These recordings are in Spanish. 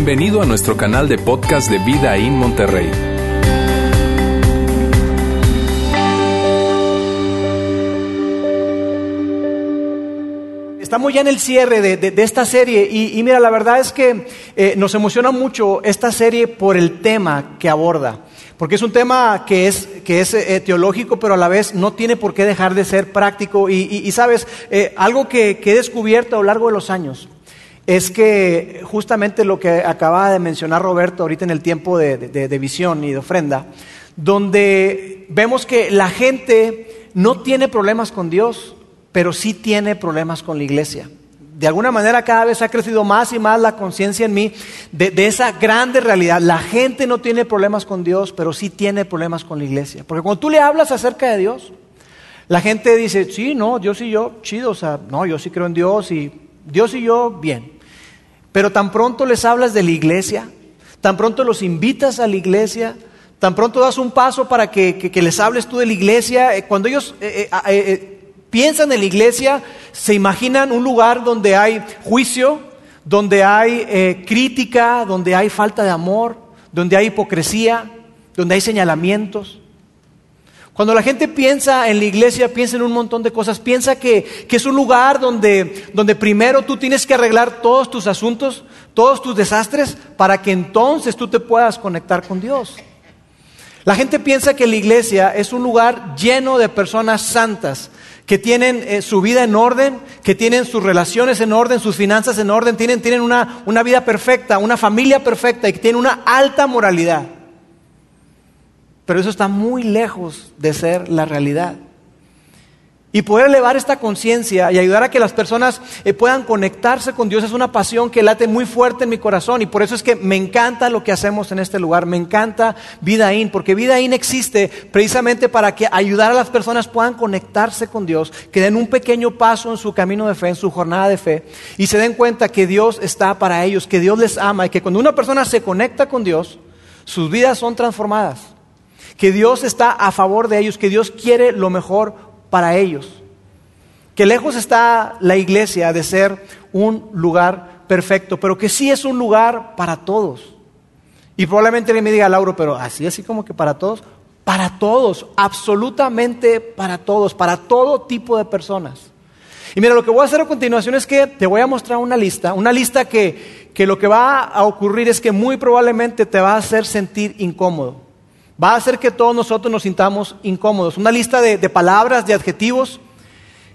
Bienvenido a nuestro canal de podcast de Vida en Monterrey. Estamos ya en el cierre de, esta serie y, mira, la verdad es que eh, nos emociona mucho esta serie por el tema que aborda, porque es un tema que es, que es eh, teológico, pero a la vez no tiene por qué dejar de ser práctico. Y, sabes, eh, algo que, que he descubierto a lo largo de los años es que justamente lo que acaba de mencionar Roberto ahorita en el tiempo de, de, visión y de ofrenda, donde vemos que la gente no tiene problemas con Dios, pero sí tiene problemas con la iglesia. De alguna manera cada vez ha crecido más y más la conciencia en mí de, esa grande realidad. La gente no tiene problemas con Dios, pero sí tiene problemas con la iglesia. Porque cuando tú le hablas acerca de Dios, la gente dice, sí, no, Dios y yo, chido, o sea, no, yo sí creo en Dios y Dios y yo, bien. Pero tan pronto les hablas de la iglesia, tan pronto los invitas a la iglesia, tan pronto das un paso para que, les hables tú de la iglesia, eh, cuando ellos eh, eh, piensan en la iglesia, se imaginan un lugar donde hay juicio, donde hay crítica, donde hay falta de amor, donde hay hipocresía, donde hay señalamientos. Cuando la gente piensa en la iglesia, piensa en un montón de cosas. Piensa que, que es un lugar donde, donde primero tú tienes que arreglar todos tus asuntos, todos tus desastres, para que entonces tú te puedas conectar con Dios. La gente piensa que la iglesia es un lugar lleno de personas santas, que tienen eh, su vida en orden, que tienen sus relaciones en orden, sus finanzas en orden, tienen, tienen una, una vida perfecta, una familia perfecta y que tienen una alta moralidad. Pero eso está muy lejos de ser la realidad. Y poder elevar esta conciencia y ayudar a que las personas eh, puedan conectarse con Dios es una pasión que late muy fuerte en mi corazón. Y por eso es que me encanta lo que hacemos en este lugar. Me encanta Vida In, porque Vida In existe precisamente para que ayudar a las personas puedan conectarse con Dios, que den un pequeño paso en su camino de fe, en su jornada de fe, y se den cuenta que Dios está para ellos, que Dios les ama y que cuando una persona se conecta con Dios, sus vidas son transformadas. Que Dios está a favor de ellos, que Dios quiere lo mejor para ellos. Que lejos está la iglesia de ser un lugar perfecto, pero que sí es un lugar para todos. Y probablemente me diga, Lauro, pero así, así como que para todos. Para todos, absolutamente para todos, para todo tipo de personas. Y mira, lo que voy a hacer a continuación es que te voy a mostrar una lista, una lista que, que lo que va a ocurrir es que muy probablemente te va a hacer sentir incómodo va a hacer que todos nosotros nos sintamos incómodos. Una lista de, palabras, de adjetivos,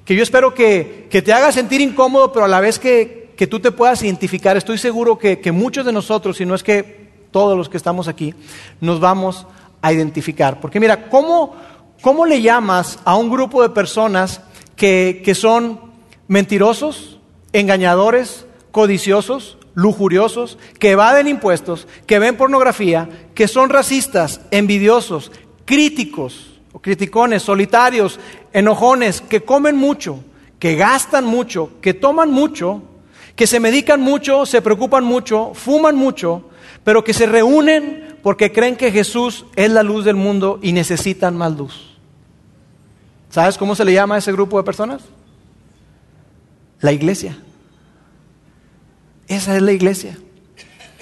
que yo espero que, te haga sentir incómodo, pero a la vez que, tú te puedas identificar. Estoy seguro que, muchos de nosotros, si no es que todos los que estamos aquí, nos vamos a identificar. Porque mira, ¿cómo, cómo le llamas a un grupo de personas que, que son mentirosos, engañadores, codiciosos, lujuriosos, que evaden impuestos, que ven pornografía, que son racistas, envidiosos, críticos o criticones, solitarios, enojones, que comen mucho, que gastan mucho, que toman mucho, que se medican mucho, se preocupan mucho, fuman mucho, pero que se reúnen porque creen que Jesús es la luz del mundo y necesitan más luz. ¿Sabes cómo se le llama a ese grupo de personas? La iglesia. Esa es la iglesia.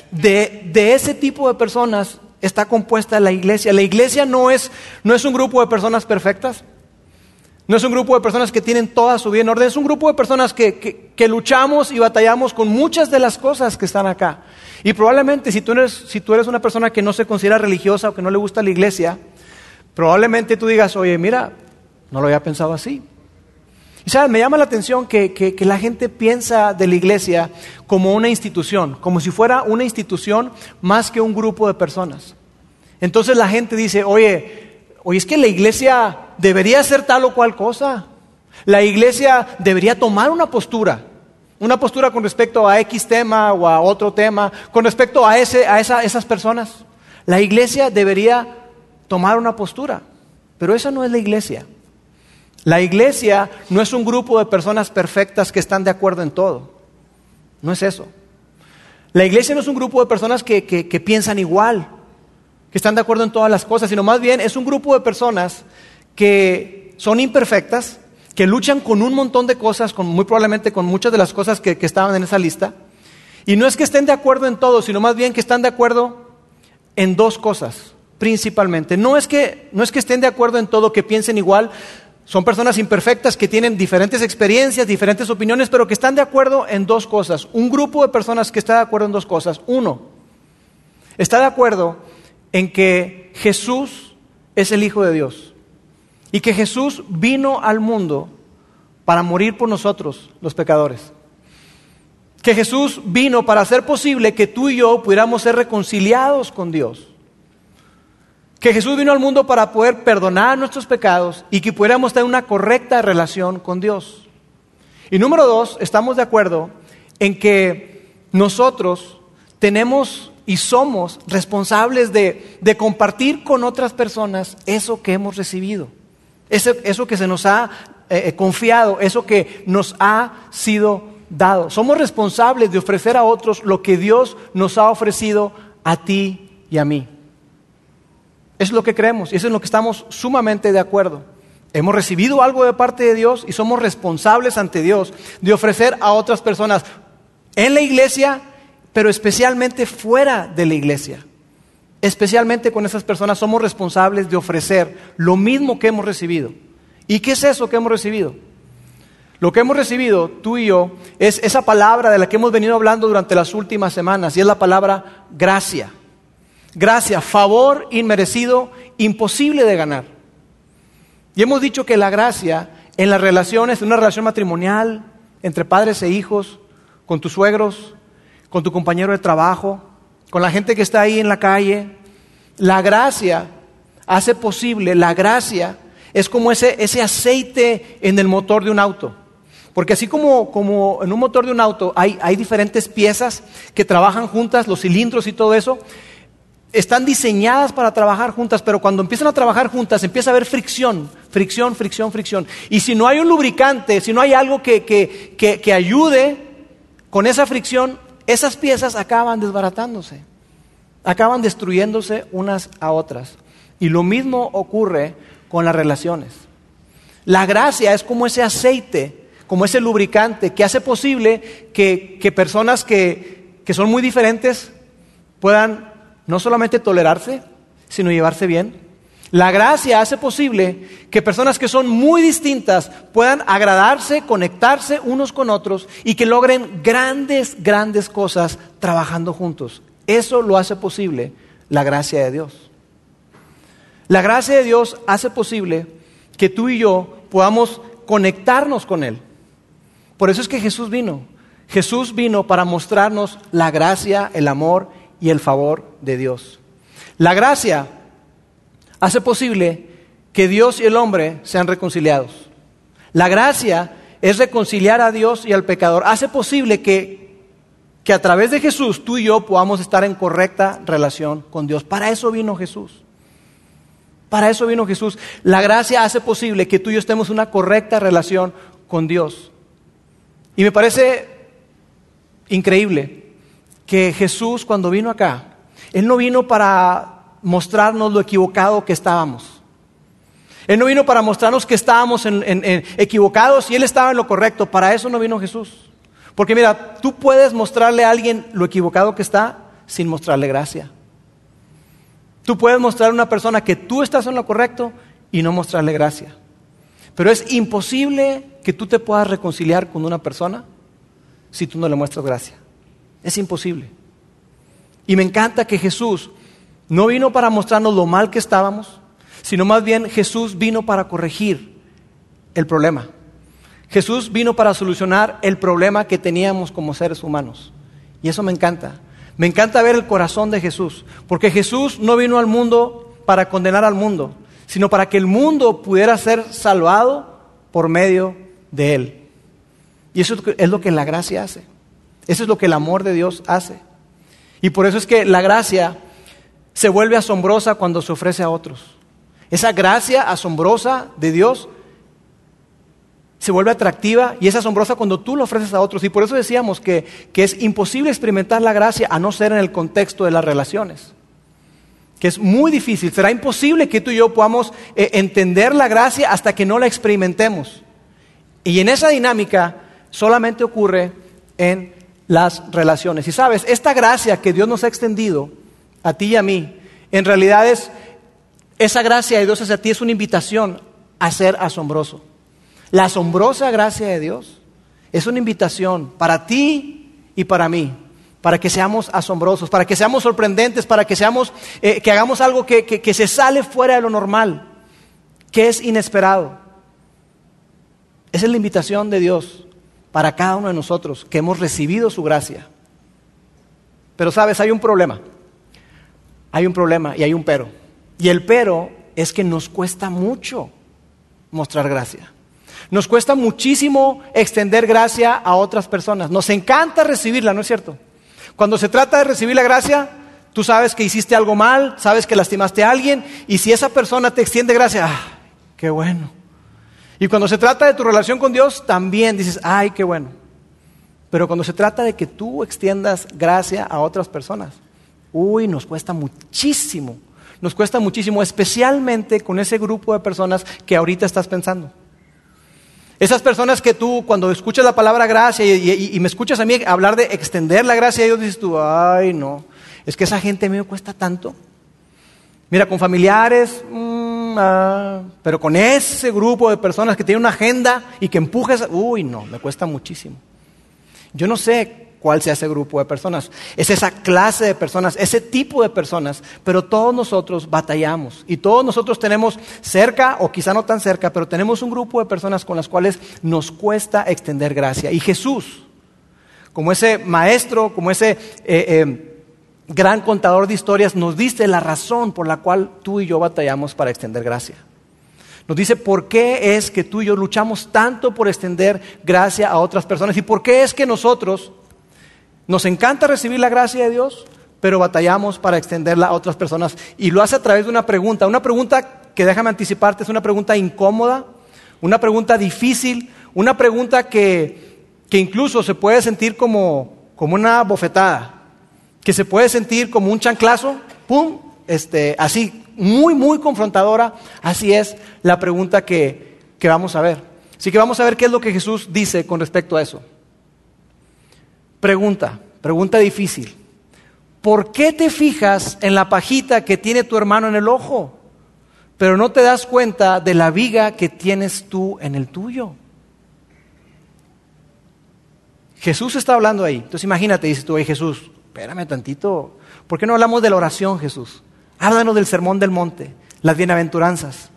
De, ese tipo de personas está compuesta la iglesia. La iglesia no es, no es un grupo de personas perfectas. No es un grupo de personas que tienen toda su vida en orden. Es un grupo de personas que, luchamos y batallamos con muchas de las cosas que están acá. Y probablemente si tú, eres, si tú eres una persona que no se considera religiosa o que no le gusta la iglesia, probablemente tú digas, oye, mira, no lo había pensado así. Y sabes, me llama la atención que, la gente piensa de la iglesia como una institución, como si fuera una institución más que un grupo de personas. Entonces la gente dice, oye, oye, es que la iglesia debería hacer tal o cual cosa. La iglesia debería tomar una postura, una postura con respecto a X tema o a otro tema, con respecto a, ese, a esas personas. La iglesia debería tomar una postura, pero esa no es la iglesia. La iglesia no es un grupo de personas perfectas que están de acuerdo en todo. No es eso. La iglesia no es un grupo de personas que, piensan igual, que están de acuerdo en todas las cosas, sino más bien es un grupo de personas que son imperfectas, que luchan con un montón de cosas, con, muy probablemente con muchas de las cosas que, estaban en esa lista, Y no es que estén de acuerdo en todo, sino más bien que están de acuerdo en dos cosas, principalmente. No es que, no es que estén de acuerdo en todo, que piensen igual. Son personas imperfectas que tienen diferentes experiencias, diferentes opiniones, pero que están de acuerdo en dos cosas. Un grupo de personas que está de acuerdo en dos cosas. Uno, está de acuerdo en que Jesús es el Hijo de Dios y que Jesús vino al mundo para morir por nosotros, los pecadores. Que Jesús vino para hacer posible que tú y yo pudiéramos ser reconciliados con Dios. Que Jesús vino al mundo para poder perdonar nuestros pecados y que pudiéramos tener una correcta relación con Dios. Y número dos, estamos de acuerdo en que nosotros tenemos y somos responsables de, compartir con otras personas eso que hemos recibido, eso, que se nos ha eh, eh, confiado, eso que nos ha sido dado. Somos responsables de ofrecer a otros lo que Dios nos ha ofrecido a ti y a mí. Es lo que creemos y eso es lo que estamos sumamente de acuerdo. Hemos recibido algo de parte de Dios y somos responsables ante Dios de ofrecer a otras personas en la iglesia, pero especialmente fuera de la iglesia. Especialmente con esas personas somos responsables de ofrecer lo mismo que hemos recibido. ¿Y qué es eso que hemos recibido? Lo que hemos recibido, tú y yo, es esa palabra de la que hemos venido hablando durante las últimas semanas, y es la palabra gracia. Gracia, favor inmerecido, imposible de ganar. Y hemos dicho que la gracia en las relaciones, en una relación matrimonial, entre padres e hijos, con tus suegros, con tu compañero de trabajo, con la gente que está ahí en la calle, la gracia hace posible, la gracia es como ese, ese aceite en el motor de un auto. Porque así como, como en un motor de un auto hay, hay diferentes piezas que trabajan juntas, los cilindros y todo eso, están diseñadas para trabajar juntas, pero cuando empiezan a trabajar juntas empieza a haber fricción, fricción, fricción, fricción. Y si no hay un lubricante, si no hay algo que, que, que, que ayude con esa fricción, esas piezas acaban desbaratándose, acaban destruyéndose unas a otras. Y lo mismo ocurre con las relaciones. La gracia es como ese aceite, como ese lubricante que hace posible que, personas que, que son muy diferentes puedan no solamente tolerarse, sino llevarse bien. La gracia hace posible que personas que son muy distintas puedan agradarse, conectarse unos con otros y que logren grandes, grandes cosas trabajando juntos. Eso lo hace posible la gracia de Dios. La gracia de Dios hace posible que tú y yo podamos conectarnos con Él. Por eso es que Jesús vino. Jesús vino para mostrarnos la gracia, el amor y el favor de Dios. La gracia hace posible que Dios y el hombre sean reconciliados. La gracia es reconciliar a Dios y al pecador. Hace posible que, que a través de Jesús tú y yo podamos estar en correcta relación con Dios. Para eso vino Jesús. Para eso vino Jesús. La gracia hace posible que tú y yo estemos en una correcta relación con Dios. Y me parece increíble que Jesús cuando vino acá, Él no vino para mostrarnos lo equivocado que estábamos. Él no vino para mostrarnos que estábamos equivocados y Él estaba en lo correcto. Para eso no vino Jesús. Porque mira, tú puedes mostrarle a alguien lo equivocado que está sin mostrarle gracia. Tú puedes mostrar a una persona que tú estás en lo correcto y no mostrarle gracia. Pero es imposible que tú te puedas reconciliar con una persona si tú no le muestras gracia. Es imposible. Y me encanta que Jesús no vino para mostrarnos lo mal que estábamos, sino más bien Jesús vino para corregir el problema. Jesús vino para solucionar el problema que teníamos como seres humanos. Y eso me encanta. Me encanta ver el corazón de Jesús, porque Jesús no vino al mundo para condenar al mundo, sino para que el mundo pudiera ser salvado por medio de Él. Y eso es lo que la gracia hace. Eso es lo que el amor de Dios hace. Y por eso es que la gracia se vuelve asombrosa cuando se ofrece a otros. Esa gracia asombrosa de Dios se vuelve atractiva y es asombrosa cuando tú lo ofreces a otros. Y por eso decíamos que, es imposible experimentar la gracia a no ser en el contexto de las relaciones. Que es muy difícil. Será imposible que tú y yo podamos eh, entender la gracia hasta que no la experimentemos. Y en esa dinámica solamente ocurre en las relaciones. Y sabes, esta gracia que Dios nos ha extendido a ti y a mí, en realidad es, esa gracia de Dios hacia ti es una invitación a ser asombroso. La asombrosa gracia de Dios es una invitación para ti y para mí, para que seamos asombrosos, para que seamos sorprendentes, para que seamos, eh, que hagamos algo que, que se sale fuera de lo normal, que es inesperado. Esa es la invitación de Dios para cada uno de nosotros que hemos recibido su gracia. Pero sabes, hay un problema. Hay un problema y hay un pero. Y el pero es que nos cuesta mucho mostrar gracia. Nos cuesta muchísimo extender gracia a otras personas. Nos encanta recibirla, ¿no es cierto? Cuando se trata de recibir la gracia, tú sabes que hiciste algo mal, sabes que lastimaste a alguien, y si esa persona te extiende gracia, ¡ah, qué bueno! Y cuando se trata de tu relación con Dios, también dices, ¡ay, qué bueno! Pero cuando se trata de que tú extiendas gracia a otras personas, uy, nos cuesta muchísimo. Nos cuesta muchísimo, especialmente con ese grupo de personas que ahorita estás pensando. Esas personas que tú, cuando escuchas la palabra gracia y, me escuchas a mí hablar de extender la gracia a dices tú, ay, no, es que esa gente a mí me cuesta tanto. Mira, con familiares, mm, pero con ese grupo de personas que tienen una agenda y que empujas, uy, no, me cuesta muchísimo. Yo no sé cuál sea ese grupo de personas. Es esa clase de personas, ese tipo de personas, pero todos nosotros batallamos y todos nosotros tenemos cerca, o quizá no tan cerca, pero tenemos un grupo de personas con las cuales nos cuesta extender gracia. Y Jesús, como ese maestro, como ese... Eh, eh, gran contador de historias, nos dice la razón por la cual tú y yo batallamos para extender gracia. Nos dice por qué es que tú y yo luchamos tanto por extender gracia a otras personas y por qué es que nosotros nos encanta recibir la gracia de Dios, pero batallamos para extenderla a otras personas. Y lo hace a través de una pregunta. Una pregunta que déjame anticiparte, es una pregunta incómoda, una pregunta difícil, una pregunta que, que incluso se puede sentir como, como una bofetada, que se puede sentir como un chanclazo, ¡pum! Este, así, muy, muy confrontadora. Así es la pregunta que, que vamos a ver. Así que vamos a ver qué es lo que Jesús dice con respecto a eso. Pregunta, pregunta difícil. ¿Por qué te fijas en la pajita que tiene tu hermano en el ojo, pero no te das cuenta de la viga que tienes tú en el tuyo? Jesús está hablando ahí. Entonces imagínate, dice tú, oye Jesús, espérame tantito. ¿Por qué no hablamos de la oración, Jesús? Háblanos del sermón del monte, las bienaventuranzas.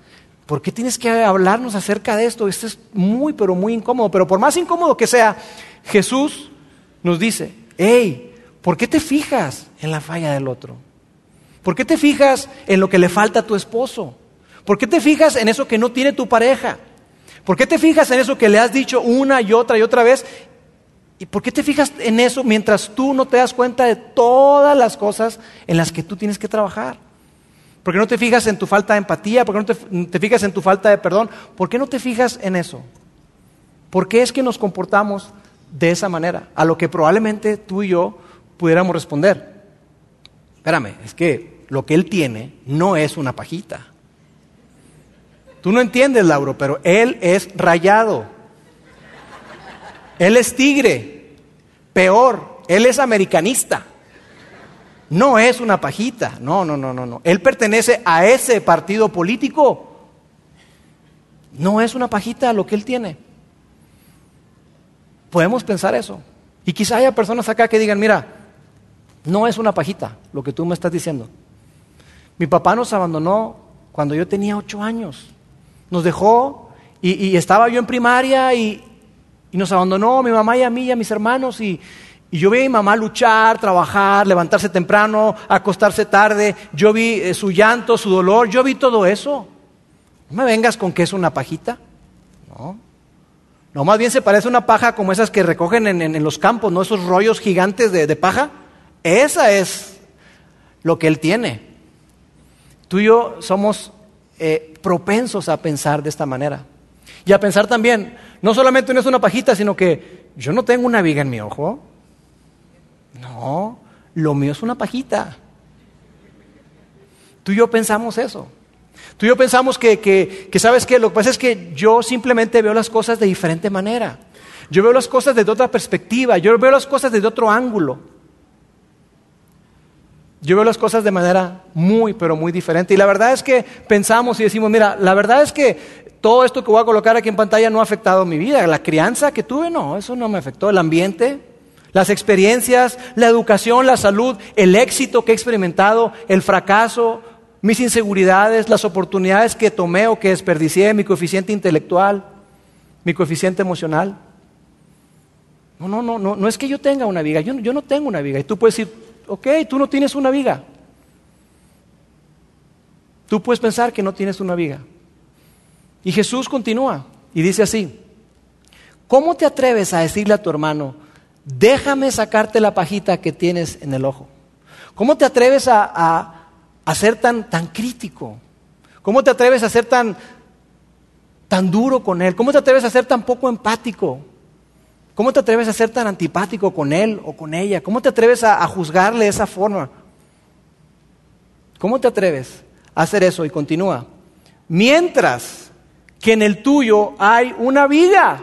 ¿Por qué tienes que hablarnos acerca de esto? Esto es muy, pero muy incómodo. Pero por más incómodo que sea, Jesús nos dice, hey, ¿por qué te fijas en la falla del otro? ¿Por qué te fijas en lo que le falta a tu esposo? ¿Por qué te fijas en eso que no tiene tu pareja? ¿Por qué te fijas en eso que le has dicho una y otra y otra vez? ¿Y por qué te fijas en eso mientras tú no te das cuenta de todas las cosas en las que tú tienes que trabajar? ¿Por qué no te fijas en tu falta de empatía? ¿Por qué no te, fijas en tu falta de perdón? ¿Por qué no te fijas en eso? ¿Por qué es que nos comportamos de esa manera, a lo que probablemente tú y yo pudiéramos responder. Espérame, es que lo que él tiene no es una pajita. Tú no entiendes, Lauro, pero él es rayado. Él es tigre. Peor, él es americanista. No es una pajita. No, no, no, no, no. Él pertenece a ese partido político. No es una pajita lo que él tiene. Podemos pensar eso. Y quizá haya personas acá que digan, mira, no es una pajita lo que tú me estás diciendo. Mi papá nos abandonó cuando yo tenía ocho años. Nos dejó y, estaba yo en primaria y, nos abandonó mi mamá y a mí y a mis hermanos y, yo vi a mi mamá luchar, trabajar, levantarse temprano, acostarse tarde. Yo vi eh, su llanto, su dolor, yo vi todo eso. No me vengas con que es una pajita. No. No, más bien se parece a una paja como esas que recogen en, los campos, ¿no? Esos rollos gigantes de, paja. Esa es lo que Él tiene. Tú y yo somos eh, propensos a pensar de esta manera. Y a pensar también, no solamente no es una pajita, sino que yo no tengo una viga en mi ojo. No, lo mío es una pajita. Tú y yo pensamos eso. Tú y yo pensamos que, que, ¿sabes qué? Lo que pasa es que yo simplemente veo las cosas de diferente manera. Yo veo las cosas desde otra perspectiva, yo veo las cosas desde otro ángulo. Yo veo las cosas de manera muy, pero muy diferente. Y la verdad es que pensamos y decimos, mira, la verdad es que todo esto que voy a colocar aquí en pantalla no ha afectado mi vida. La crianza que tuve, no, eso no me afectó. El ambiente, las experiencias, la educación, la salud, el éxito que he experimentado, el fracaso, mis inseguridades, las oportunidades que tomé o que desperdicié, mi coeficiente intelectual, mi coeficiente emocional. No, no, no, no, no es que yo tenga una viga, yo, yo no tengo una viga. Y tú puedes decir, ok, tú no tienes una viga. Tú puedes pensar que no tienes una viga. Y Jesús continúa y dice así, ¿cómo te atreves a decirle a tu hermano, déjame sacarte la pajita que tienes en el ojo? ¿Cómo te atreves a, ser tan, tan crítico? ¿Cómo te atreves a ser tan, tan duro con él? ¿Cómo te atreves a ser tan poco empático? ¿Cómo te atreves a ser tan antipático con él o con ella? ¿Cómo te atreves a, juzgarle de esa forma? ¿Cómo te atreves a hacer eso? Y continúa. Mientras que en el tuyo hay una viga.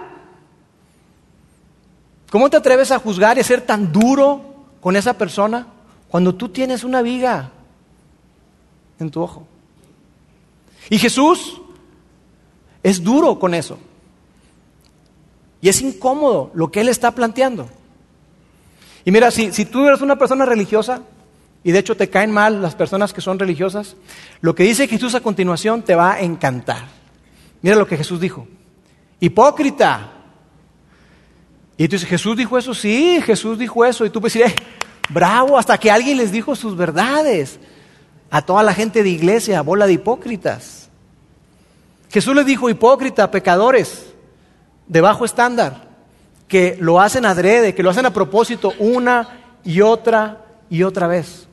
¿Cómo te atreves a juzgar y a ser tan duro con esa persona cuando tú tienes una viga en tu ojo? Y Jesús es duro con eso. Y es incómodo lo que Él está planteando. Y mira, si, tú eres una persona religiosa, y de hecho te caen mal las personas que son religiosas, lo que dice Jesús a continuación te va a encantar. Mira lo que Jesús dijo. Hipócrita. Y tú dices, ¿Jesús dijo eso? Sí, Jesús dijo eso. Y tú puedes decir, eh, bravo, hasta que alguien les dijo sus verdades. A toda la gente de iglesia, bola de hipócritas. Jesús les dijo, hipócrita, pecadores de bajo estándar, que lo hacen adrede, que lo hacen a propósito una y otra y otra vez.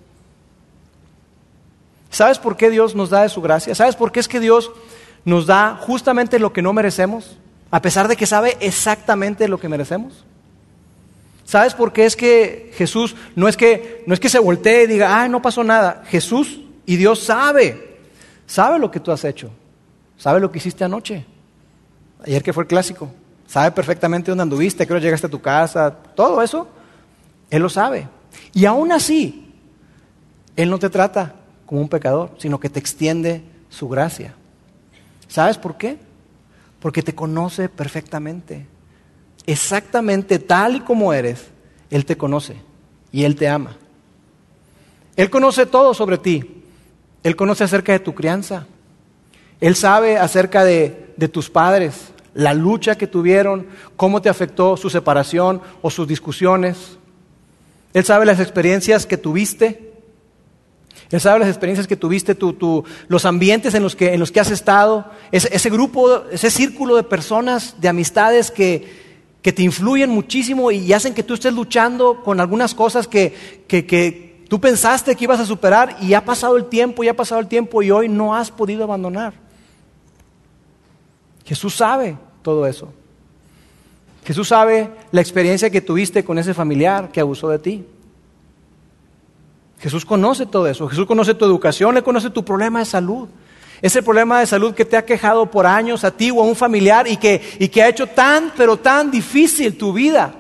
¿Sabes por qué Dios nos da de su gracia? ¿Sabes por qué es que Dios nos da justamente lo que no merecemos, a pesar de que sabe exactamente lo que merecemos? ¿Sabes por qué es que Jesús no es que no es que se voltee y diga, "Ah, no pasó nada"? Jesús y Dios sabe. Sabe lo que tú has hecho. Sabe lo que hiciste anoche. Ayer que fue el clásico sabe perfectamente dónde anduviste, que llegaste a tu casa, todo eso, Él lo sabe. Y aún así, Él no te trata como un pecador, sino que te extiende su gracia. ¿Sabes por qué? Porque te conoce perfectamente. Exactamente tal y como eres, Él te conoce y Él te ama. Él conoce todo sobre ti. Él conoce acerca de tu crianza. Él sabe acerca de, de tus padres, la lucha que tuvieron, cómo te afectó su separación o sus discusiones. Él sabe las experiencias que tuviste. Él sabe las experiencias que tuviste, los ambientes en los que, en los que has estado, ese, grupo, ese círculo de personas, de amistades que, que, te influyen muchísimo y hacen que tú estés luchando con algunas cosas que, que, que tú pensaste que ibas a superar y ha pasado el tiempo, y ha pasado el tiempo y hoy no has podido abandonar. Jesús sabe todo eso. Jesús sabe la experiencia que tuviste con ese familiar que abusó de ti. Jesús conoce todo eso. Jesús conoce tu educación, le conoce tu problema de salud. Ese problema de salud que te ha quejado por años a ti o a un familiar y que, y que ha hecho tan, pero tan difícil tu vida.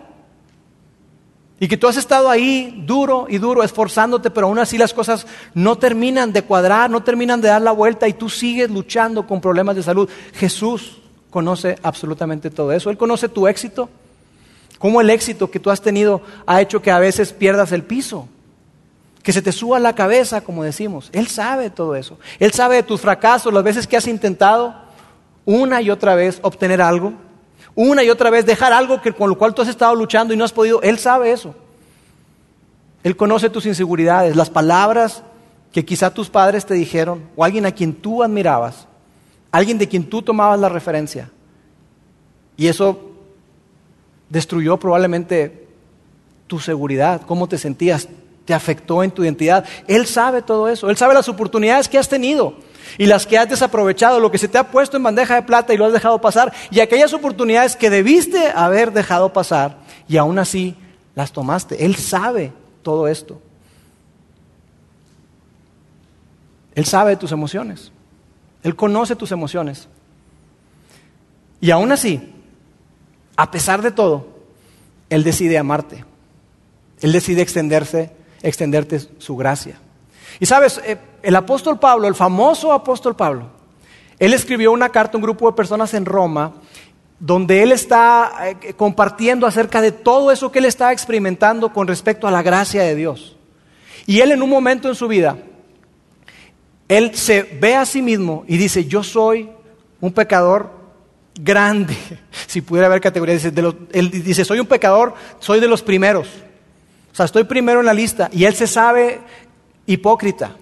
Y que tú has estado ahí duro y duro, esforzándote, pero aún así las cosas no terminan de cuadrar, no terminan de dar la vuelta y tú sigues luchando con problemas de salud. Jesús conoce absolutamente todo eso. Él conoce tu éxito, cómo el éxito que tú has tenido ha hecho que a veces pierdas el piso, que se te suba la cabeza, como decimos. Él sabe todo eso. Él sabe de tus fracasos, las veces que has intentado una y otra vez obtener algo, una y otra vez dejar algo que, con lo cual tú has estado luchando y no has podido. Él sabe eso. Él conoce tus inseguridades, las palabras que quizá tus padres te dijeron o alguien a quien tú admirabas alguien de quien tú tomabas la referencia. Y eso destruyó probablemente tu seguridad, cómo te sentías, te afectó en tu identidad. Él sabe todo eso, Él sabe las oportunidades que has tenido y las que has desaprovechado, lo que se te ha puesto en bandeja de plata y lo has dejado pasar, y aquellas oportunidades que debiste haber dejado pasar y aún así las tomaste. Él sabe todo esto. Él sabe tus emociones. Él conoce tus emociones. Y aún así, a pesar de todo, Él decide amarte. Él decide extenderse, extenderte su gracia. Y sabes, eh, el apóstol Pablo, el famoso apóstol Pablo, él escribió una carta a un grupo de personas en Roma donde él está eh, compartiendo acerca de todo eso que él está experimentando con respecto a la gracia de Dios. Y él en un momento en su vida, él se ve a sí mismo y dice, yo soy un pecador grande, si pudiera haber categorías, él dice, soy un pecador, soy de los primeros, o sea, estoy primero en la lista, y él se sabe hipócrita,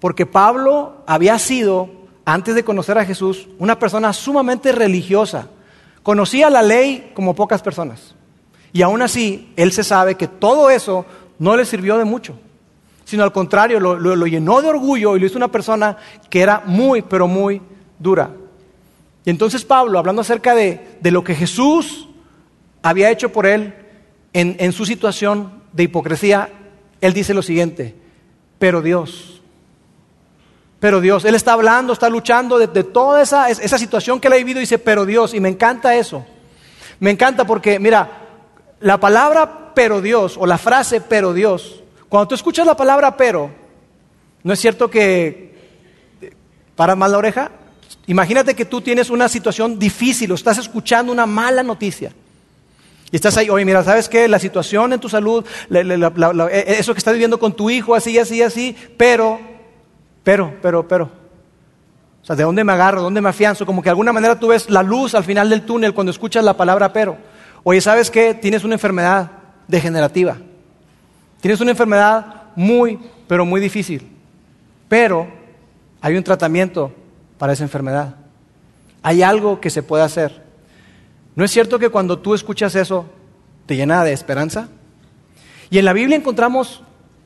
porque Pablo había sido, antes de conocer a Jesús, una persona sumamente religiosa, conocía la ley como pocas personas, y aún así, él se sabe que todo eso no le sirvió de mucho sino al contrario, lo, llenó de orgullo y lo hizo una persona que era muy, pero muy dura. Y entonces Pablo, hablando acerca de, lo que Jesús había hecho por él en, su situación de hipocresía, él dice lo siguiente, pero Dios, pero Dios, él está hablando, está luchando de, toda esa, esa situación que él ha vivido y dice, pero Dios, y me encanta eso, me encanta porque, mira, la palabra pero Dios o la frase pero Dios cuando tú escuchas la palabra pero, ¿no es cierto que paras mal la oreja? Imagínate que tú tienes una situación difícil o estás escuchando una mala noticia. Y estás ahí, oye, mira, ¿sabes qué? La situación en tu salud, e, eso que estás viviendo con tu hijo, así, así, así, pero, pero, pero, pero. O sea, ¿de dónde me agarro? ¿Dónde me afianzo? Como que de alguna manera tú ves la luz al final del túnel cuando escuchas la palabra pero. Oye, ¿sabes qué? Tienes una enfermedad degenerativa. Tienes una enfermedad muy, pero muy difícil. Pero hay un tratamiento para esa enfermedad. Hay algo que se puede hacer. ¿No es cierto que cuando tú escuchas eso te llena de esperanza? Y en la Biblia encontramos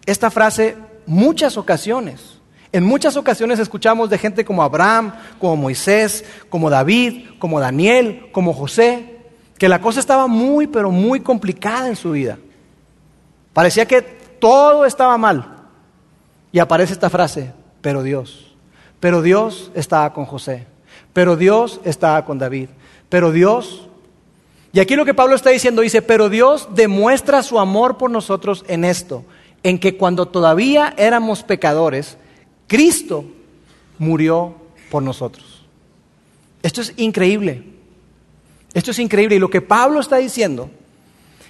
esta frase muchas ocasiones. En muchas ocasiones escuchamos de gente como Abraham, como Moisés, como David, como Daniel, como José, que la cosa estaba muy, pero muy complicada en su vida. Parecía que todo estaba mal. Y aparece esta frase, pero Dios. Pero Dios estaba con José. Pero Dios estaba con David. Pero Dios... Y aquí lo que Pablo está diciendo dice, pero Dios demuestra su amor por nosotros en esto, en que cuando todavía éramos pecadores, Cristo murió por nosotros. Esto es increíble. Esto es increíble. Y lo que Pablo está diciendo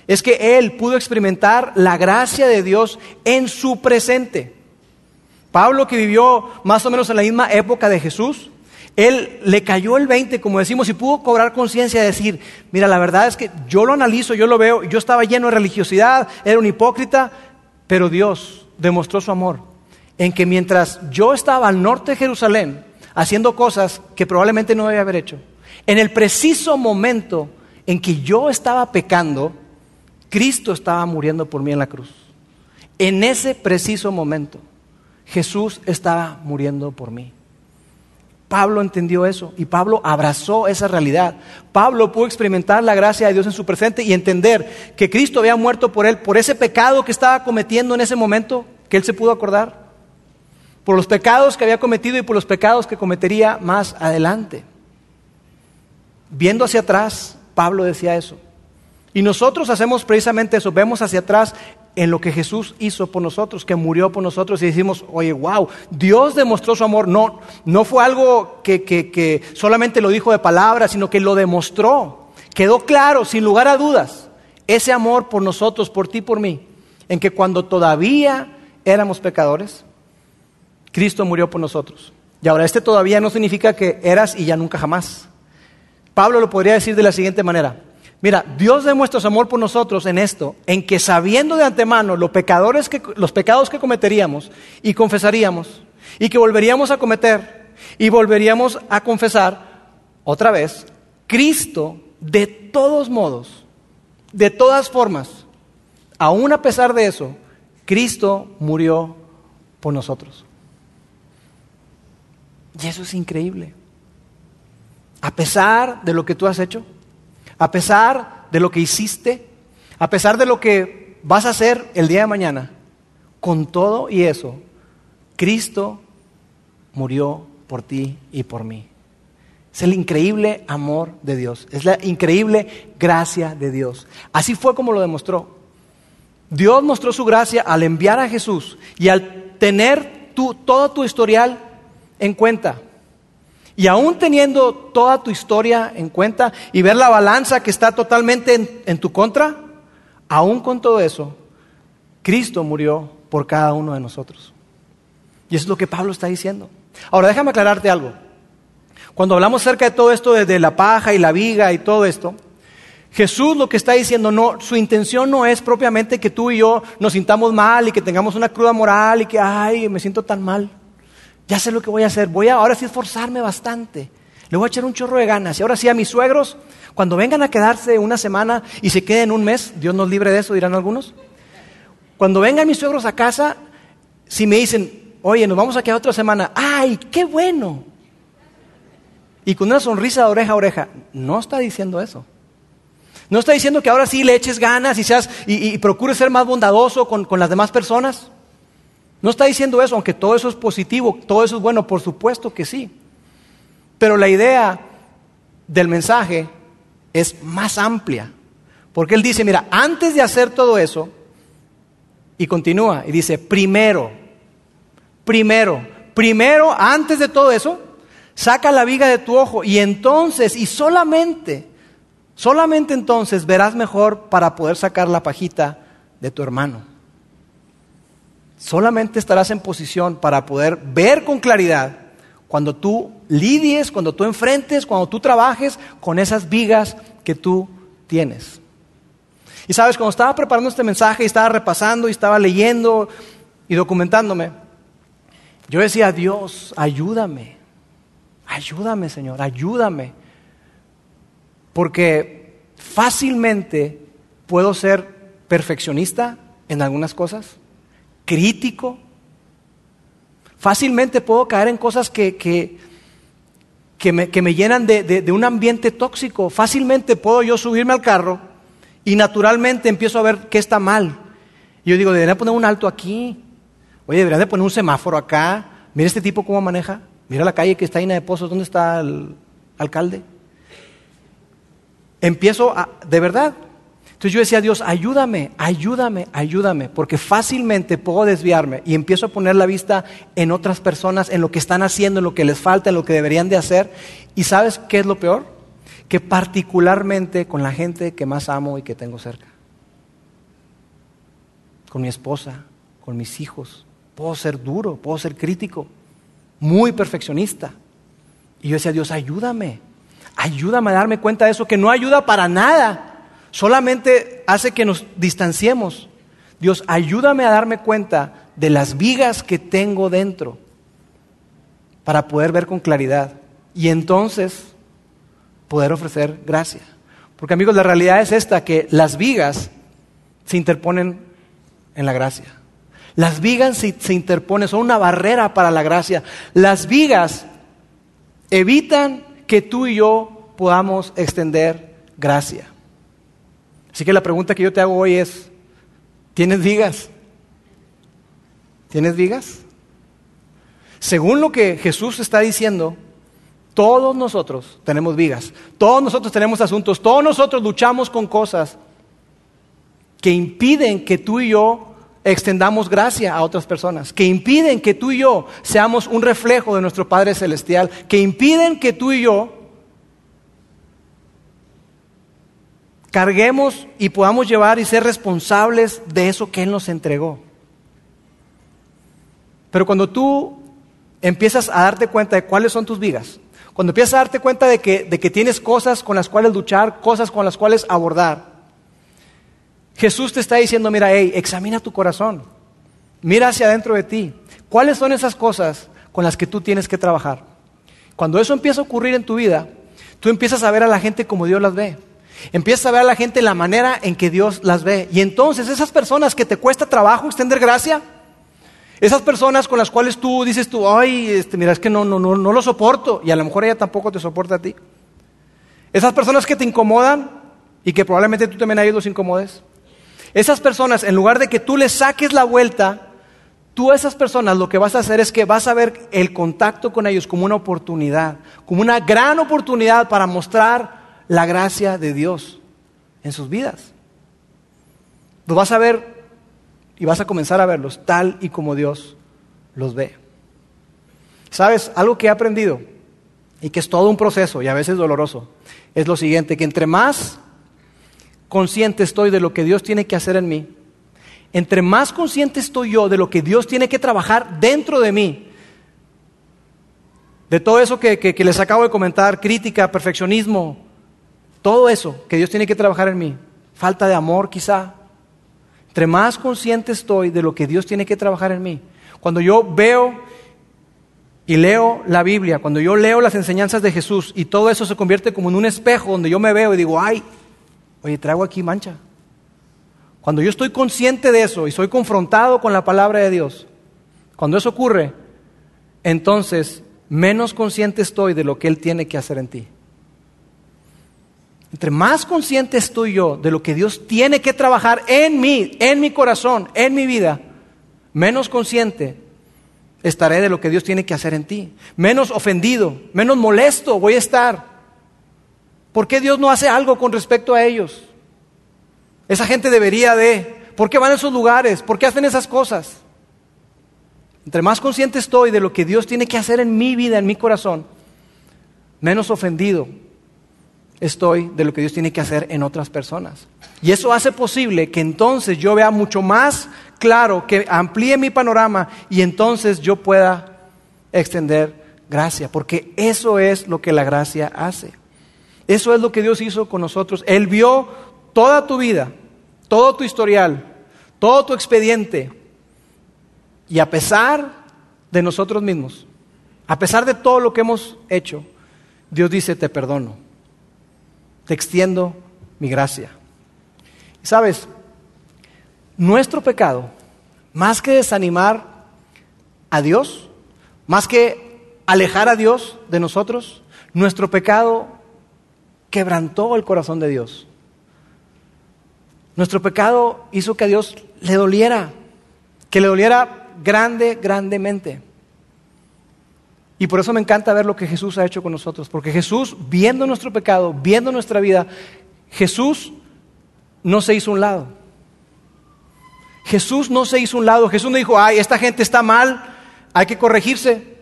es que él pudo experimentar la gracia de Dios en su presente. Pablo, que vivió más o menos en la misma época de Jesús, él le cayó el 20, como decimos, y pudo cobrar conciencia de decir, mira, la verdad es que yo lo analizo, yo lo veo, yo estaba lleno de religiosidad, era un hipócrita, pero Dios demostró su amor en que mientras yo estaba al norte de Jerusalén haciendo cosas que probablemente no debía haber hecho, en el preciso momento en que yo estaba pecando, Cristo estaba muriendo por mí en la cruz. En ese preciso momento, Jesús estaba muriendo por mí. Pablo entendió eso y Pablo abrazó esa realidad. Pablo pudo experimentar la gracia de Dios en su presente y entender que Cristo había muerto por él, por ese pecado que estaba cometiendo en ese momento, que él se pudo acordar, por los pecados que había cometido y por los pecados que cometería más adelante. Viendo hacia atrás, Pablo decía eso. Y nosotros hacemos precisamente eso, vemos hacia atrás en lo que Jesús hizo por nosotros, que murió por nosotros y decimos, oye, wow, Dios demostró su amor. No, no fue algo que, que solamente lo dijo de palabras, sino que lo demostró. Quedó claro, sin lugar a dudas, ese amor por nosotros, por ti, por mí, en que cuando todavía éramos pecadores, Cristo murió por nosotros. Y ahora, este todavía no significa que eras y ya nunca jamás. Pablo lo podría decir de la siguiente manera. Mira, Dios demuestra su amor por nosotros en esto, en que sabiendo de antemano los, pecadores que, los pecados que cometeríamos y confesaríamos, y que volveríamos a cometer y volveríamos a confesar otra vez, Cristo de todos modos, de todas formas, aún a pesar de eso, Cristo murió por nosotros. Y eso es increíble. A pesar de lo que tú has hecho, a pesar de lo que hiciste, a pesar de lo que vas a hacer el día de mañana, con todo y eso, Cristo murió por ti y por mí. Es el increíble amor de Dios. Es la increíble gracia de Dios. Así fue como lo demostró. Dios mostró su gracia al enviar a Jesús y al tener todo tu historial en cuenta. Y aún teniendo toda tu historia en cuenta y ver la balanza que está totalmente en, tu contra, aún con todo eso, Cristo murió por cada uno de nosotros. Y eso es lo que Pablo está diciendo. Ahora déjame aclararte algo. Cuando hablamos acerca de todo esto de, la paja y la viga y todo esto, Jesús lo que está diciendo, no, su intención no es propiamente que tú y yo nos sintamos mal y que tengamos una cruda moral y que, ay, me siento tan mal. Ya sé lo que voy a hacer. Voy a ahora sí esforzarme bastante. Le voy a echar un chorro de ganas. Y ahora sí a mis suegros, cuando vengan a quedarse una semana y se queden un mes, Dios nos libre de eso, dirán algunos. Cuando vengan mis suegros a casa, si me dicen, oye, nos vamos a quedar otra semana, ay, qué bueno y con una sonrisa de oreja a oreja. No está diciendo eso. No está diciendo que ahora sí le eches ganas y, seas, y, procures ser más bondadoso con, con las demás personas. No está diciendo eso, aunque todo eso es positivo, todo eso es bueno, por supuesto que sí. Pero la idea del mensaje es más amplia. Porque él dice, mira, antes de hacer todo eso, y continúa, y dice, primero, primero, primero, antes de todo eso, saca la viga de tu ojo y entonces, y solamente, solamente entonces verás mejor para poder sacar la pajita de tu hermano. Solamente estarás en posición para poder ver con claridad cuando tú lidies, cuando tú enfrentes, cuando tú trabajes con esas vigas que tú tienes. Y sabes, cuando estaba preparando este mensaje y estaba repasando y estaba leyendo y documentándome, yo decía, Dios, ayúdame. Ayúdame, Señor, ayúdame. Porque fácilmente puedo ser perfeccionista en algunas cosas, crítico. Fácilmente puedo caer en cosas que, que, me, llenan de, de, un ambiente tóxico. Fácilmente puedo yo subirme al carro y naturalmente empiezo a ver qué está mal. Y yo digo, debería poner un alto aquí. Oye, debería de poner un semáforo acá. Mira este tipo cómo maneja. Mira la calle que está llena de pozos, ¿dónde está el alcalde? Empiezo a, de verdad. Entonces yo decía, Dios, ayúdame, ayúdame, ayúdame, porque fácilmente puedo desviarme y empiezo a poner la vista en otras personas, en lo que están haciendo, en lo que les falta, en lo que deberían de hacer. ¿Y sabes qué es lo peor? Que particularmente con la gente que más amo y que tengo cerca. Con mi esposa, con mis hijos. Puedo ser duro, puedo ser crítico muy perfeccionista. Y yo decía, Dios, ayúdame, ayúdame a darme cuenta de eso, que no ayuda para nada, solamente hace que nos distanciemos. Dios, ayúdame a darme cuenta de las vigas que tengo dentro para poder ver con claridad y entonces poder ofrecer gracia. Porque amigos, la realidad es esta, que las vigas se interponen en la gracia. Las vigas se, se interponen, son una barrera para la gracia. Las vigas evitan que tú y yo podamos extender gracia. Así que la pregunta que yo te hago hoy es, ¿tienes vigas? ¿Tienes vigas? Según lo que Jesús está diciendo, todos nosotros tenemos vigas, todos nosotros tenemos asuntos, todos nosotros luchamos con cosas que impiden que tú y yo extendamos gracia a otras personas, que impiden que tú y yo seamos un reflejo de nuestro Padre Celestial, que impiden que tú y yo carguemos y podamos llevar y ser responsables de eso que Él nos entregó. Pero cuando tú empiezas a darte cuenta de cuáles son tus vigas, cuando empiezas a darte cuenta de que, de que tienes cosas con las cuales luchar, cosas con las cuales abordar, Jesús te está diciendo, mira, hey, examina tu corazón. Mira hacia adentro de ti. ¿Cuáles son esas cosas con las que tú tienes que trabajar? Cuando eso empieza a ocurrir en tu vida, tú empiezas a ver a la gente como Dios las ve. Empiezas a ver a la gente la manera en que Dios las ve. Y entonces esas personas que te cuesta trabajo extender gracia, esas personas con las cuales tú dices tú, ay, este, mira, es que no, no, no, no lo soporto. Y a lo mejor ella tampoco te soporta a ti. Esas personas que te incomodan y que probablemente tú también a ellos los incomodes. Esas personas, en lugar de que tú les saques la vuelta, tú a esas personas lo que vas a hacer es que vas a ver el contacto con ellos como una oportunidad, como una gran oportunidad para mostrar la gracia de Dios en sus vidas. Los vas a ver y vas a comenzar a verlos tal y como Dios los ve. ¿Sabes? Algo que he aprendido y que es todo un proceso y a veces doloroso, es lo siguiente, que entre más consciente estoy de lo que Dios tiene que hacer en mí, entre más consciente estoy yo de lo que Dios tiene que trabajar dentro de mí, de todo eso que, les acabo de comentar, crítica, perfeccionismo, todo eso que Dios tiene que trabajar en mí, falta de amor quizá, entre más consciente estoy de lo que Dios tiene que trabajar en mí, cuando yo veo y leo la Biblia, cuando yo leo las enseñanzas de Jesús y todo eso se convierte como en un espejo donde yo me veo y digo, ay, oye, traigo aquí mancha. Cuando yo estoy consciente de eso y soy confrontado con la palabra de Dios, cuando eso ocurre, entonces menos consciente estoy de lo que Él tiene que hacer en ti. Entre más consciente estoy yo de lo que Dios tiene que trabajar en mí, en mi corazón, en mi vida, menos consciente estaré de lo que Dios tiene que hacer en ti. Menos ofendido, menos molesto voy a estar. ¿Por qué Dios no hace algo con respecto a ellos? Esa gente debería de. ¿Por qué van a esos lugares? ¿Por qué hacen esas cosas? Entre más consciente estoy de lo que Dios tiene que hacer en mi vida, en mi corazón, menos ofendido estoy de lo que Dios tiene que hacer en otras personas. Y eso hace posible que entonces yo vea mucho más claro, que amplíe mi panorama y entonces yo pueda extender gracia, porque eso es lo que la gracia hace. Eso es lo que Dios hizo con nosotros. Él vio toda tu vida, todo tu historial, todo tu expediente. Y a pesar de nosotros mismos, a pesar de todo lo que hemos hecho, Dios dice, te perdono, te extiendo mi gracia. Y sabes, nuestro pecado, más que desanimar a Dios, más que alejar a Dios de nosotros, nuestro pecado quebrantó el corazón de Dios. Nuestro pecado hizo que a Dios le doliera, que le doliera grande, grandemente. Y por eso me encanta ver lo que Jesús ha hecho con nosotros, porque Jesús, viendo nuestro pecado, viendo nuestra vida, Jesús no se hizo un lado. Jesús no se hizo un lado, Jesús no dijo, ay, esta gente está mal, hay que corregirse,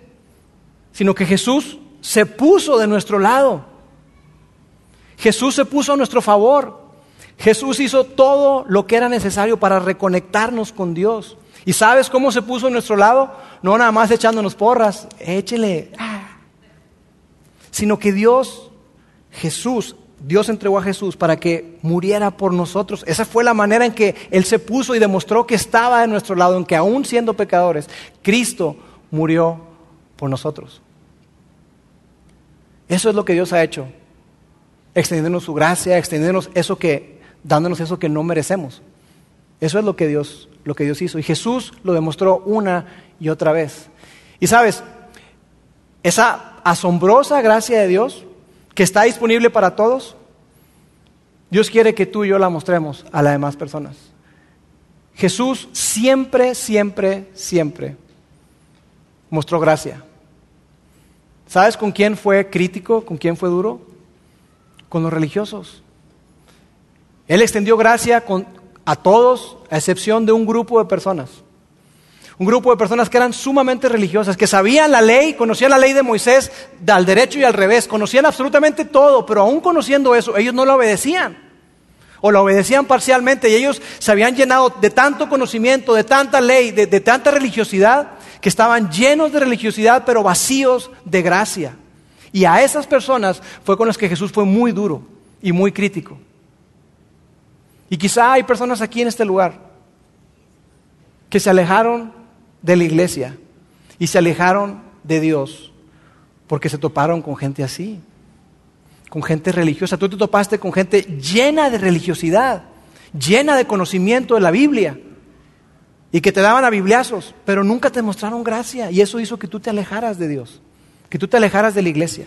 sino que Jesús se puso de nuestro lado. Jesús se puso a nuestro favor. Jesús hizo todo lo que era necesario para reconectarnos con Dios. ¿Y sabes cómo se puso a nuestro lado? No nada más echándonos porras, échele. Sino que Dios, Jesús, Dios entregó a Jesús para que muriera por nosotros. Esa fue la manera en que Él se puso y demostró que estaba de nuestro lado, en que aún siendo pecadores, Cristo murió por nosotros. Eso es lo que Dios ha hecho, extendiéndonos su gracia, extendiéndonos eso que, dándonos eso que no merecemos. Eso es lo que Dios, lo que Dios hizo. Y Jesús lo demostró una y otra vez. Y sabes, esa asombrosa gracia de Dios que está disponible para todos, Dios quiere que tú y yo la mostremos a las demás personas. Jesús siempre, siempre, siempre mostró gracia. ¿Sabes con quién fue crítico? ¿Con quién fue duro? Con los religiosos. Él extendió gracia a todos, a excepción de un grupo de personas. Un grupo de personas que eran sumamente religiosas, que sabían la ley, conocían la ley de Moisés al derecho y al revés, conocían absolutamente todo, pero aún conociendo eso, ellos no lo obedecían. O lo obedecían parcialmente y ellos se habían llenado de tanto conocimiento, de tanta ley, de, de tanta religiosidad, que estaban llenos de religiosidad, pero vacíos de gracia. Y a esas personas fue con las que Jesús fue muy duro y muy crítico. Y quizá hay personas aquí en este lugar que se alejaron de la iglesia y se alejaron de Dios porque se toparon con gente así, con gente religiosa. Tú te topaste con gente llena de religiosidad, llena de conocimiento de la Biblia y que te daban a bibliazos, pero nunca te mostraron gracia y eso hizo que tú te alejaras de Dios, que tú te alejaras de la iglesia,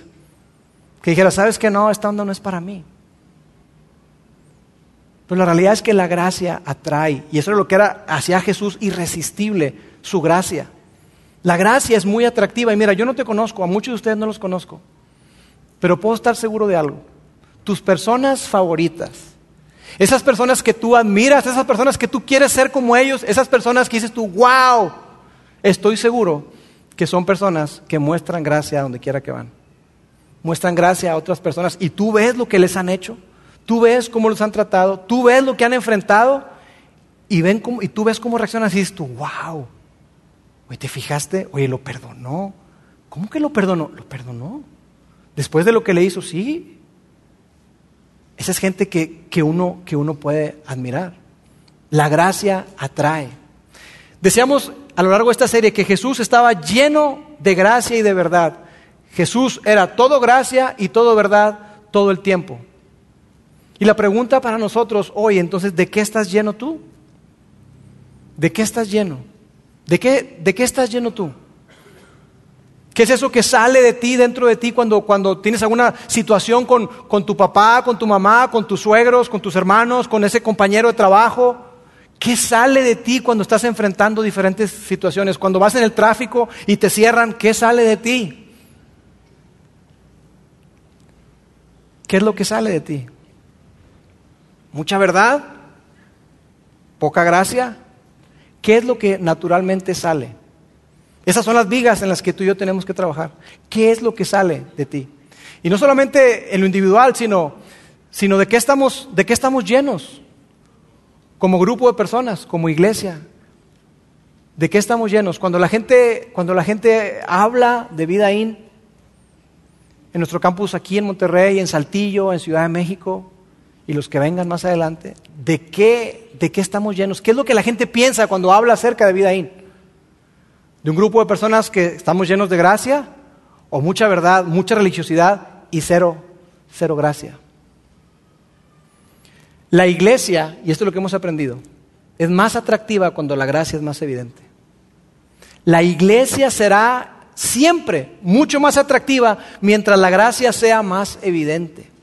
que dijeras, sabes que no, esta onda no es para mí. Pero la realidad es que la gracia atrae. Y eso es lo que era hacia Jesús irresistible, su gracia. La gracia es muy atractiva. Y mira, yo no te conozco, a muchos de ustedes no los conozco. Pero puedo estar seguro de algo. Tus personas favoritas, esas personas que tú admiras, esas personas que tú quieres ser como ellos, esas personas que dices tú, wow, estoy seguro que son personas que muestran gracia donde quiera que van. Muestran gracia a otras personas y tú ves lo que les han hecho Tú ves cómo los han tratado, tú ves lo que han enfrentado y, ven cómo, y tú ves cómo reaccionan y dices tú, wow. Oye, ¿te fijaste? Oye, lo perdonó. ¿Cómo que lo perdonó? Lo perdonó. Después de lo que le hizo, sí. Esa es gente que, que, uno, que uno puede admirar. La gracia atrae. Decíamos a lo largo de esta serie que Jesús estaba lleno de gracia y de verdad. Jesús era todo gracia y todo verdad todo el tiempo. Y la pregunta para nosotros hoy, entonces, ¿de qué estás lleno tú? ¿De qué estás lleno? ¿De qué, de qué estás lleno tú? ¿Qué es eso que sale de ti, dentro de ti, cuando, cuando tienes alguna situación con, con tu papá, con tu mamá, con tus suegros, con tus hermanos, con ese compañero de trabajo? ¿Qué sale de ti cuando estás enfrentando diferentes situaciones? Cuando vas en el tráfico y te cierran, ¿qué sale de ti? ¿Qué es lo que sale de ti? ¿Mucha verdad? ¿Poca gracia? ¿Qué es lo que naturalmente sale? Esas son las vigas en las que tú y yo tenemos que trabajar. ¿Qué es lo que sale de ti? Y no solamente en lo individual, sino, sino de, qué estamos, de qué estamos llenos como grupo de personas, como iglesia. ¿De qué estamos llenos? Cuando la gente, cuando la gente habla de vida in, en nuestro campus aquí en Monterrey, en Saltillo, en Ciudad de México, y los que vengan más adelante, ¿de qué, de qué estamos llenos? ¿Qué es lo que la gente piensa cuando habla acerca de vida ahí? ¿De un grupo de personas que estamos llenos de gracia? ¿O mucha verdad, mucha religiosidad y cero, cero gracia? La iglesia, y esto es lo que hemos aprendido, es más atractiva cuando la gracia es más evidente. La iglesia será siempre mucho más atractiva mientras la gracia sea más evidente.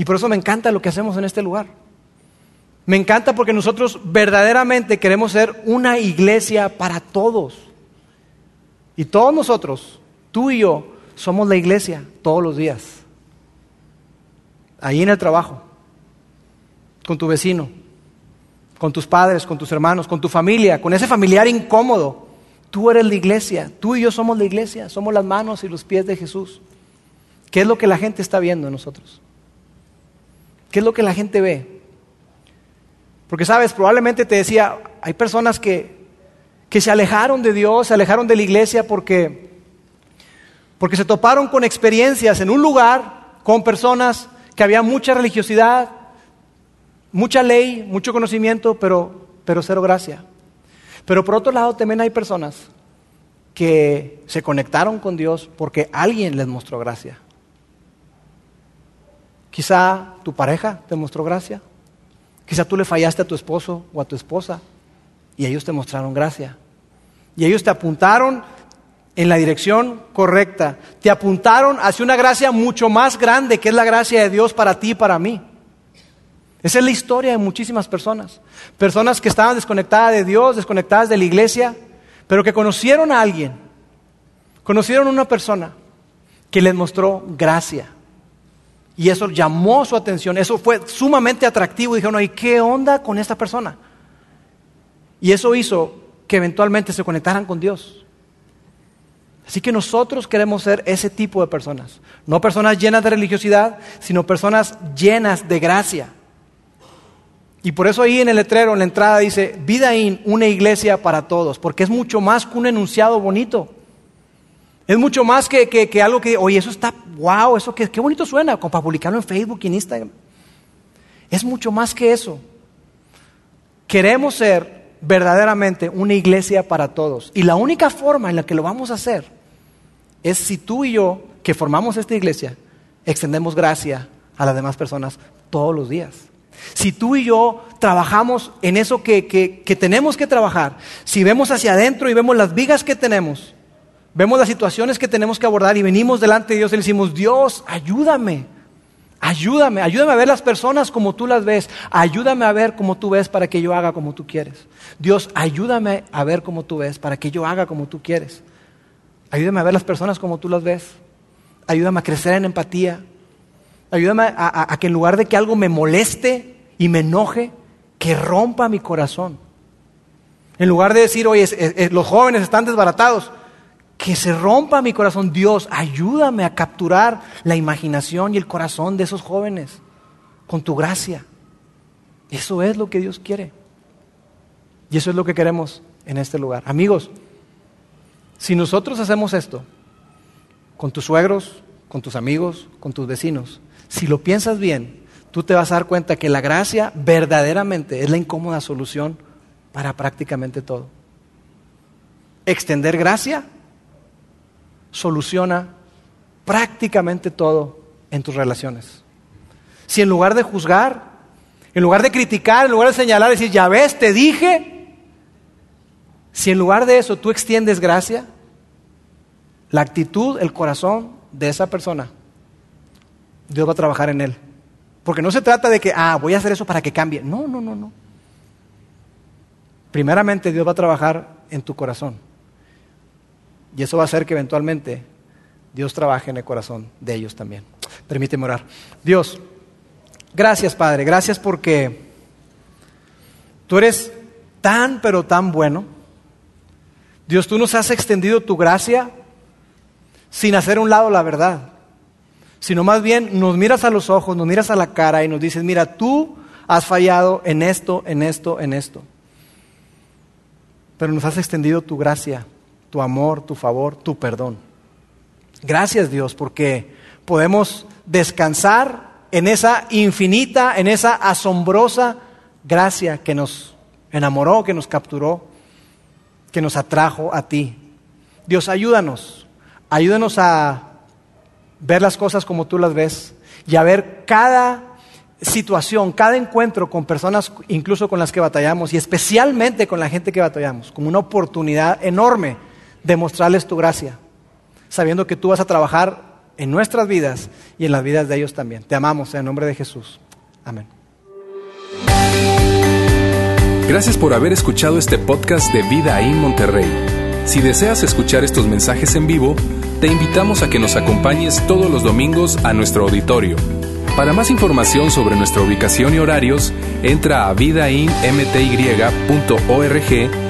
Y por eso me encanta lo que hacemos en este lugar. Me encanta porque nosotros verdaderamente queremos ser una iglesia para todos. Y todos nosotros, tú y yo, somos la iglesia todos los días. Ahí en el trabajo, con tu vecino, con tus padres, con tus hermanos, con tu familia, con ese familiar incómodo. Tú eres la iglesia, tú y yo somos la iglesia, somos las manos y los pies de Jesús. ¿Qué es lo que la gente está viendo en nosotros? ¿Qué es lo que la gente ve? Porque sabes, probablemente te decía, hay personas que, que se alejaron de Dios, se alejaron de la iglesia porque, porque se toparon con experiencias en un lugar, con personas que había mucha religiosidad, mucha ley, mucho conocimiento, pero, pero cero gracia. Pero por otro lado también hay personas que se conectaron con Dios porque alguien les mostró gracia. Quizá tu pareja te mostró gracia. Quizá tú le fallaste a tu esposo o a tu esposa y ellos te mostraron gracia. Y ellos te apuntaron en la dirección correcta. Te apuntaron hacia una gracia mucho más grande que es la gracia de Dios para ti y para mí. Esa es la historia de muchísimas personas. Personas que estaban desconectadas de Dios, desconectadas de la iglesia, pero que conocieron a alguien. Conocieron a una persona que les mostró gracia. Y eso llamó su atención, eso fue sumamente atractivo. Dijeron, ¿y qué onda con esta persona? Y eso hizo que eventualmente se conectaran con Dios. Así que nosotros queremos ser ese tipo de personas. No personas llenas de religiosidad, sino personas llenas de gracia. Y por eso ahí en el letrero, en la entrada, dice, Vida in, una iglesia para todos, porque es mucho más que un enunciado bonito. Es mucho más que, algo que, oye, eso está, wow, eso que, qué bonito suena, como para publicarlo en Facebook y en Instagram. Es mucho más que eso. Queremos ser verdaderamente una iglesia para todos. Y la única forma en la que lo vamos a hacer es si tú y yo, que formamos esta iglesia, extendemos gracia a las demás personas todos los días. Si tú y yo trabajamos en eso que, que tenemos que trabajar, si vemos hacia adentro y vemos las vigas que tenemos, Vemos las situaciones que tenemos que abordar y venimos delante de Dios y le decimos, Dios, ayúdame, Ayúdame, ayúdame a ver las personas como tú las ves. Ayúdame a ver como tú ves para que yo haga como tú quieres. Dios, ayúdame a ver como tú ves para que yo haga como tú quieres. Ayúdame a ver las personas como tú las ves. Ayúdame a crecer en empatía. Ayúdame a, que en lugar de que algo me moleste y me enoje, que rompa mi corazón. En lugar de decir, oye, los jóvenes están desbaratados, que se rompa mi corazón. Dios, ayúdame a capturar la imaginación y el corazón de esos jóvenes con tu gracia. Eso es lo que Dios quiere. Y eso es lo que queremos en este lugar. Amigos, si nosotros hacemos esto con tus suegros, con tus amigos, con tus vecinos, si lo piensas bien, tú te vas a dar cuenta que la gracia verdaderamente es la incómoda solución para prácticamente todo. Extender gracia soluciona prácticamente todo en tus relaciones. Si en lugar de juzgar, en lugar de criticar, en lugar de señalar, decir, ya ves, te dije, si en lugar de eso tú extiendes gracia, la actitud, el corazón de esa persona, Dios va a trabajar en él. Porque no se trata de que, ah, voy a hacer eso para que cambie. No, no, no, no. Primeramente Dios va a trabajar en tu corazón. Y eso va a hacer que eventualmente Dios trabaje en el corazón de ellos también. Permíteme orar. Dios, gracias Padre, gracias porque tú eres tan, pero tan bueno. Dios, tú nos has extendido tu gracia sin hacer un lado la verdad, sino más bien nos miras a los ojos, nos miras a la cara y nos dices, mira, tú has fallado en esto, en esto, en esto. Pero nos has extendido tu gracia tu amor, tu favor, tu perdón. Gracias Dios porque podemos descansar en esa infinita, en esa asombrosa gracia que nos enamoró, que nos capturó, que nos atrajo a ti. Dios, ayúdanos, ayúdanos a ver las cosas como tú las ves y a ver cada situación, cada encuentro con personas incluso con las que batallamos y especialmente con la gente que batallamos, como una oportunidad enorme demostrarles tu gracia, sabiendo que tú vas a trabajar en nuestras vidas y en las vidas de ellos también. Te amamos en el nombre de Jesús. Amén. Gracias por haber escuchado este podcast de Vida en Monterrey. Si deseas escuchar estos mensajes en vivo, te invitamos a que nos acompañes todos los domingos a nuestro auditorio. Para más información sobre nuestra ubicación y horarios, entra a vidainmty.org